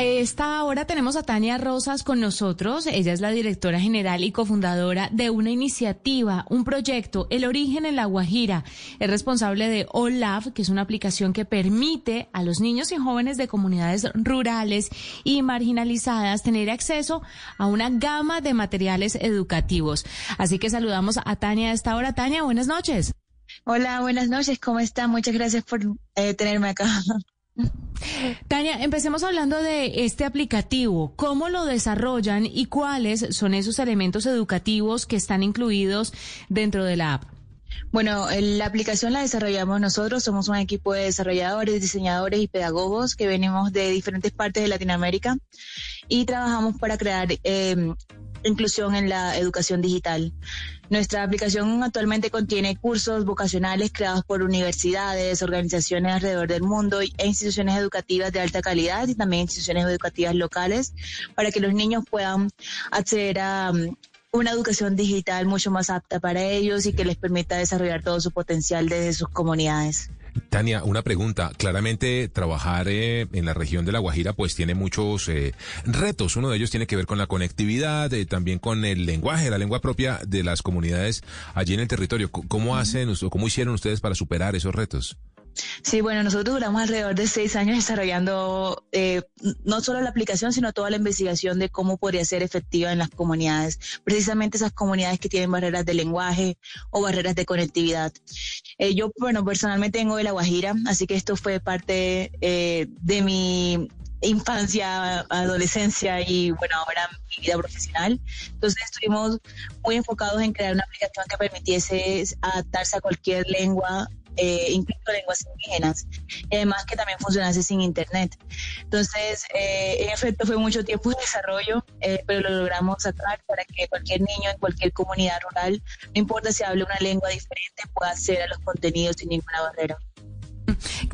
A esta hora tenemos a Tania Rosas con nosotros. Ella es la directora general y cofundadora de una iniciativa, un proyecto, El Origen en la Guajira. Es responsable de OLAV, que es una aplicación que permite a los niños y jóvenes de comunidades rurales y marginalizadas tener acceso a una gama de materiales educativos. Así que saludamos a Tania a esta hora. Tania, buenas noches. Hola, buenas noches. ¿Cómo está? Muchas gracias por eh, tenerme acá. Tania, empecemos hablando de este aplicativo. ¿Cómo lo desarrollan y cuáles son esos elementos educativos que están incluidos dentro de la app? Bueno, la aplicación la desarrollamos nosotros, somos un equipo de desarrolladores, diseñadores y pedagogos que venimos de diferentes partes de Latinoamérica y trabajamos para crear eh, inclusión en la educación digital. Nuestra aplicación actualmente contiene cursos vocacionales creados por universidades, organizaciones alrededor del mundo e instituciones educativas de alta calidad y también instituciones educativas locales para que los niños puedan acceder a um, una educación digital mucho más apta para ellos y que les permita desarrollar todo su potencial desde sus comunidades. Tania, una pregunta. Claramente trabajar eh, en la región de La Guajira pues tiene muchos eh, retos. Uno de ellos tiene que ver con la conectividad, eh, también con el lenguaje, la lengua propia de las comunidades allí en el territorio. ¿Cómo hacen o cómo hicieron ustedes para superar esos retos? Sí, bueno, nosotros duramos alrededor de seis años desarrollando eh, no solo la aplicación, sino toda la investigación de cómo podría ser efectiva en las comunidades, precisamente esas comunidades que tienen barreras de lenguaje o barreras de conectividad. Eh, yo, bueno, personalmente vengo de La Guajira, así que esto fue parte eh, de mi infancia, adolescencia y bueno, ahora mi vida profesional. Entonces estuvimos muy enfocados en crear una aplicación que permitiese adaptarse a cualquier lengua eh, incluso lenguas indígenas, y además que también funcionase sin internet. Entonces, eh, en efecto, fue mucho tiempo de desarrollo, eh, pero lo logramos sacar para que cualquier niño en cualquier comunidad rural, no importa si hable una lengua diferente, pueda acceder a los contenidos sin ninguna barrera.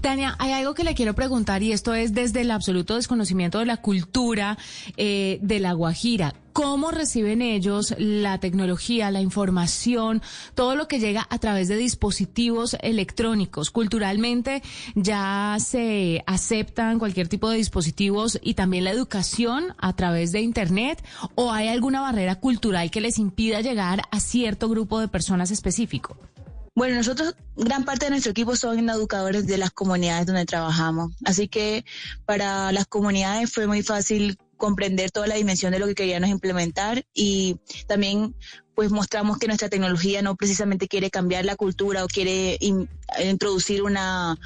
Tania, hay algo que le quiero preguntar y esto es desde el absoluto desconocimiento de la cultura eh, de la Guajira. ¿Cómo reciben ellos la tecnología, la información, todo lo que llega a través de dispositivos electrónicos? Culturalmente ya se aceptan cualquier tipo de dispositivos y también la educación a través de Internet o hay alguna barrera cultural que les impida llegar a cierto grupo de personas específico? Bueno, nosotros, gran parte de nuestro equipo son educadores de las comunidades donde trabajamos. Así que para las comunidades fue muy fácil comprender toda la dimensión de lo que queríamos implementar y también pues mostramos que nuestra tecnología no precisamente quiere cambiar la cultura o quiere introducir una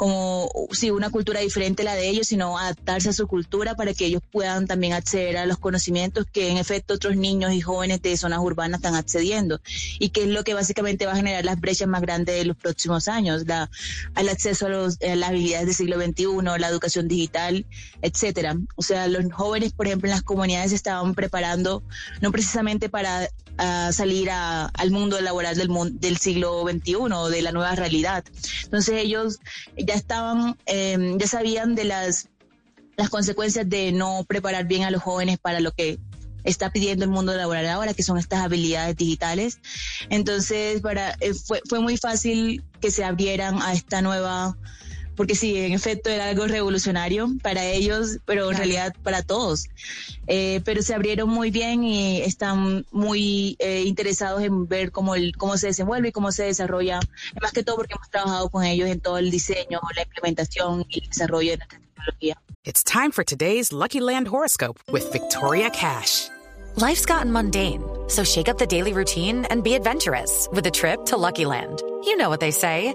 como si una cultura diferente a la de ellos, sino adaptarse a su cultura para que ellos puedan también acceder a los conocimientos que en efecto otros niños y jóvenes de zonas urbanas están accediendo y que es lo que básicamente va a generar las brechas más grandes de los próximos años, la, al acceso a, los, a las habilidades del siglo XXI, la educación digital, etcétera. O sea, los jóvenes, por ejemplo, en las comunidades estaban preparando no precisamente para a salir al mundo laboral del, del siglo XXI, de la nueva realidad. Entonces ellos ya estaban, em, ya sabían de las, las consecuencias de no preparar bien a los jóvenes para lo que está pidiendo el mundo laboral ahora, que son estas habilidades digitales. Entonces, para, eh, fue, fue muy fácil que se abrieran a esta nueva porque sí, en efecto era algo revolucionario para ellos, pero en realidad para todos. Eh, pero se abrieron muy bien y están muy eh, interesados en ver cómo, el, cómo se desenvuelve y cómo se desarrolla, más que todo porque hemos trabajado con ellos en todo el diseño, la implementación y el desarrollo de nuestra tecnología. It's time for today's Lucky Land horoscope with Victoria Cash. Life's gotten mundane, so shake up the daily routine and be adventurous with a trip to Lucky Land. You know what they say.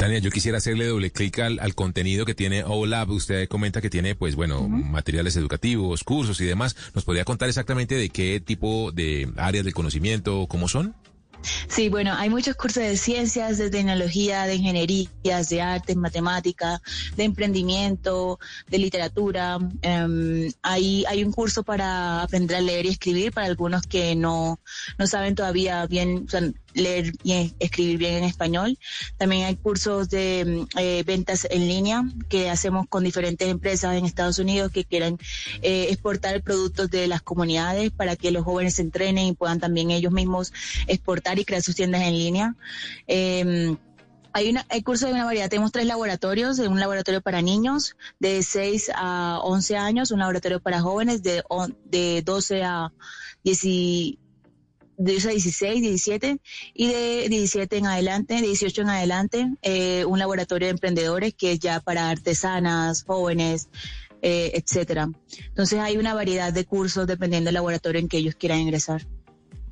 Tania, yo quisiera hacerle doble clic al, al contenido que tiene OLAB. Usted comenta que tiene, pues bueno, materiales educativos, cursos y demás. ¿Nos podría contar exactamente de qué tipo de áreas del conocimiento, cómo son? Sí, bueno, hay muchos cursos de ciencias, de tecnología, de ingenierías, de artes, matemática, de emprendimiento, de literatura. Em, hay, hay un curso para aprender a leer y escribir para algunos que no, no saben todavía bien, o sea, leer y escribir bien en español. También hay cursos de eh, ventas en línea que hacemos con diferentes empresas en Estados Unidos que quieran eh, exportar productos de las comunidades para que los jóvenes se entrenen y puedan también ellos mismos exportar y crear sus tiendas en línea. Eh, hay, una, hay cursos de una variedad. Tenemos tres laboratorios. Un laboratorio para niños de 6 a 11 años, un laboratorio para jóvenes de, de 12 a 10, de 16, 17 y de 17 en adelante, 18 en adelante, eh, un laboratorio de emprendedores que es ya para artesanas, jóvenes, eh, etcétera. Entonces hay una variedad de cursos dependiendo del laboratorio en que ellos quieran ingresar.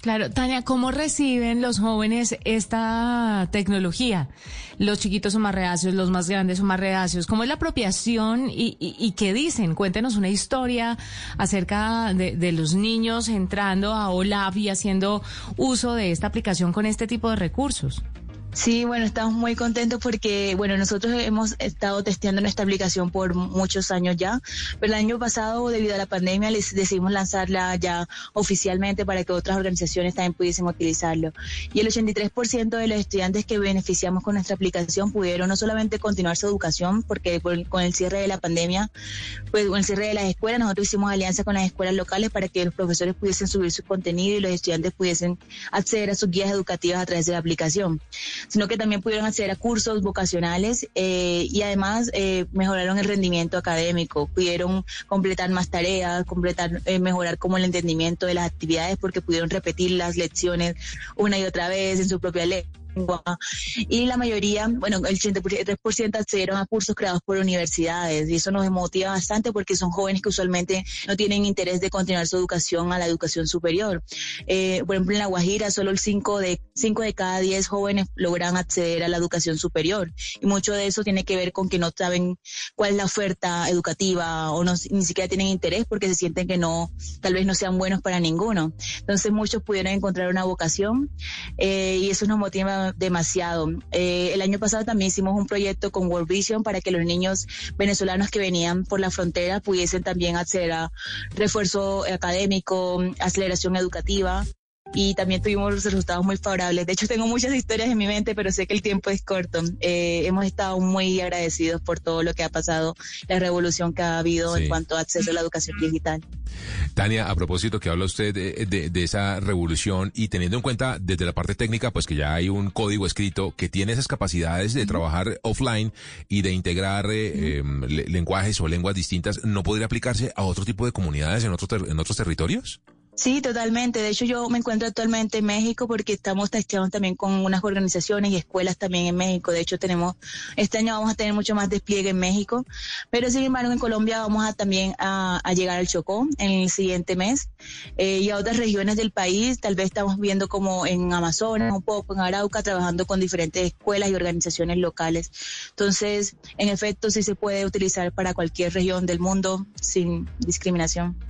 Claro, Tania, ¿cómo reciben los jóvenes esta tecnología? Los chiquitos son más reacios, los más grandes son más reacios. ¿Cómo es la apropiación y, qué dicen? Cuéntenos una historia acerca de, de, los niños entrando a OLAP y haciendo uso de esta aplicación con este tipo de recursos. Sí, bueno, estamos muy contentos porque, bueno, nosotros hemos estado testeando nuestra aplicación por muchos años ya, pero el año pasado, debido a la pandemia, les decidimos lanzarla ya oficialmente para que otras organizaciones también pudiesen utilizarlo. Y el 83% de los estudiantes que beneficiamos con nuestra aplicación pudieron no solamente continuar su educación, porque con el cierre de la pandemia, pues con el cierre de las escuelas, nosotros hicimos alianza con las escuelas locales para que los profesores pudiesen subir su contenido y los estudiantes pudiesen acceder a sus guías educativas a través de la aplicación sino que también pudieron acceder a cursos vocacionales eh, y además eh, mejoraron el rendimiento académico, pudieron completar más tareas, completar, eh, mejorar como el entendimiento de las actividades porque pudieron repetir las lecciones una y otra vez en su propia lengua y la mayoría, bueno, el 83% accedieron a cursos creados por universidades y eso nos motiva bastante porque son jóvenes que usualmente no tienen interés de continuar su educación a la educación superior. Eh, por ejemplo, en La Guajira solo el 5 de, 5 de cada 10 jóvenes logran acceder a la educación superior y mucho de eso tiene que ver con que no saben cuál es la oferta educativa o no, ni siquiera tienen interés porque se sienten que no, tal vez no sean buenos para ninguno. Entonces muchos pudieron encontrar una vocación eh, y eso nos motiva demasiado. Eh, el año pasado también hicimos un proyecto con World Vision para que los niños venezolanos que venían por la frontera pudiesen también acceder a refuerzo académico, aceleración educativa y también tuvimos resultados muy favorables. De hecho, tengo muchas historias en mi mente, pero sé que el tiempo es corto. Eh, hemos estado muy agradecidos por todo lo que ha pasado, la revolución que ha habido en cuanto a acceso a la educación digital. Tania, a propósito que habla usted de, de, esa revolución y teniendo en cuenta desde la parte técnica, pues que ya hay un código escrito que tiene esas capacidades de trabajar offline y de integrar eh, em, lenguajes o lenguas distintas, ¿no podría aplicarse a otro tipo de comunidades en, otros en otros territorios? Sí, totalmente. De hecho, yo me encuentro actualmente en México porque estamos testeando también con unas organizaciones y escuelas también en México. De hecho, tenemos, este año vamos a tener mucho más despliegue en México, pero sin embargo en Colombia vamos a también a, llegar al Chocó en el siguiente mes eh, y a otras regiones del país. Tal vez estamos viendo como en Amazonas, un poco en Arauca, trabajando con diferentes escuelas y organizaciones locales. Entonces, en efecto, sí se puede utilizar para cualquier región del mundo sin discriminación.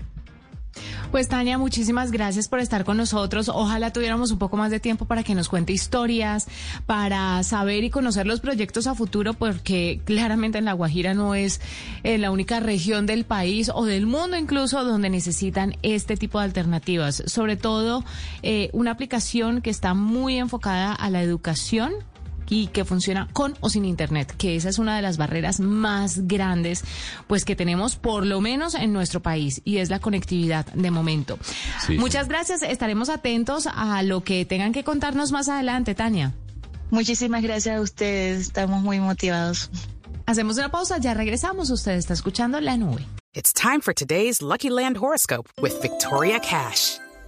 Pues Tania, muchísimas gracias por estar con nosotros. Ojalá tuviéramos un poco más de tiempo para que nos cuente historias, para saber y conocer los proyectos a futuro, porque claramente en La Guajira no es eh, la única región del país o del mundo incluso donde necesitan este tipo de alternativas. Sobre todo eh, una aplicación que está muy enfocada a la educación y que funciona con o sin internet, que esa es una de las barreras más grandes pues que tenemos por lo menos en nuestro país y es la conectividad de momento. Muchas gracias, estaremos atentos a lo que tengan que contarnos más adelante, Tania. Muchísimas gracias a ustedes, estamos muy motivados. Hacemos una pausa, ya regresamos, usted está escuchando La Nube. It's time for today's Lucky Land horoscope with Victoria Cash.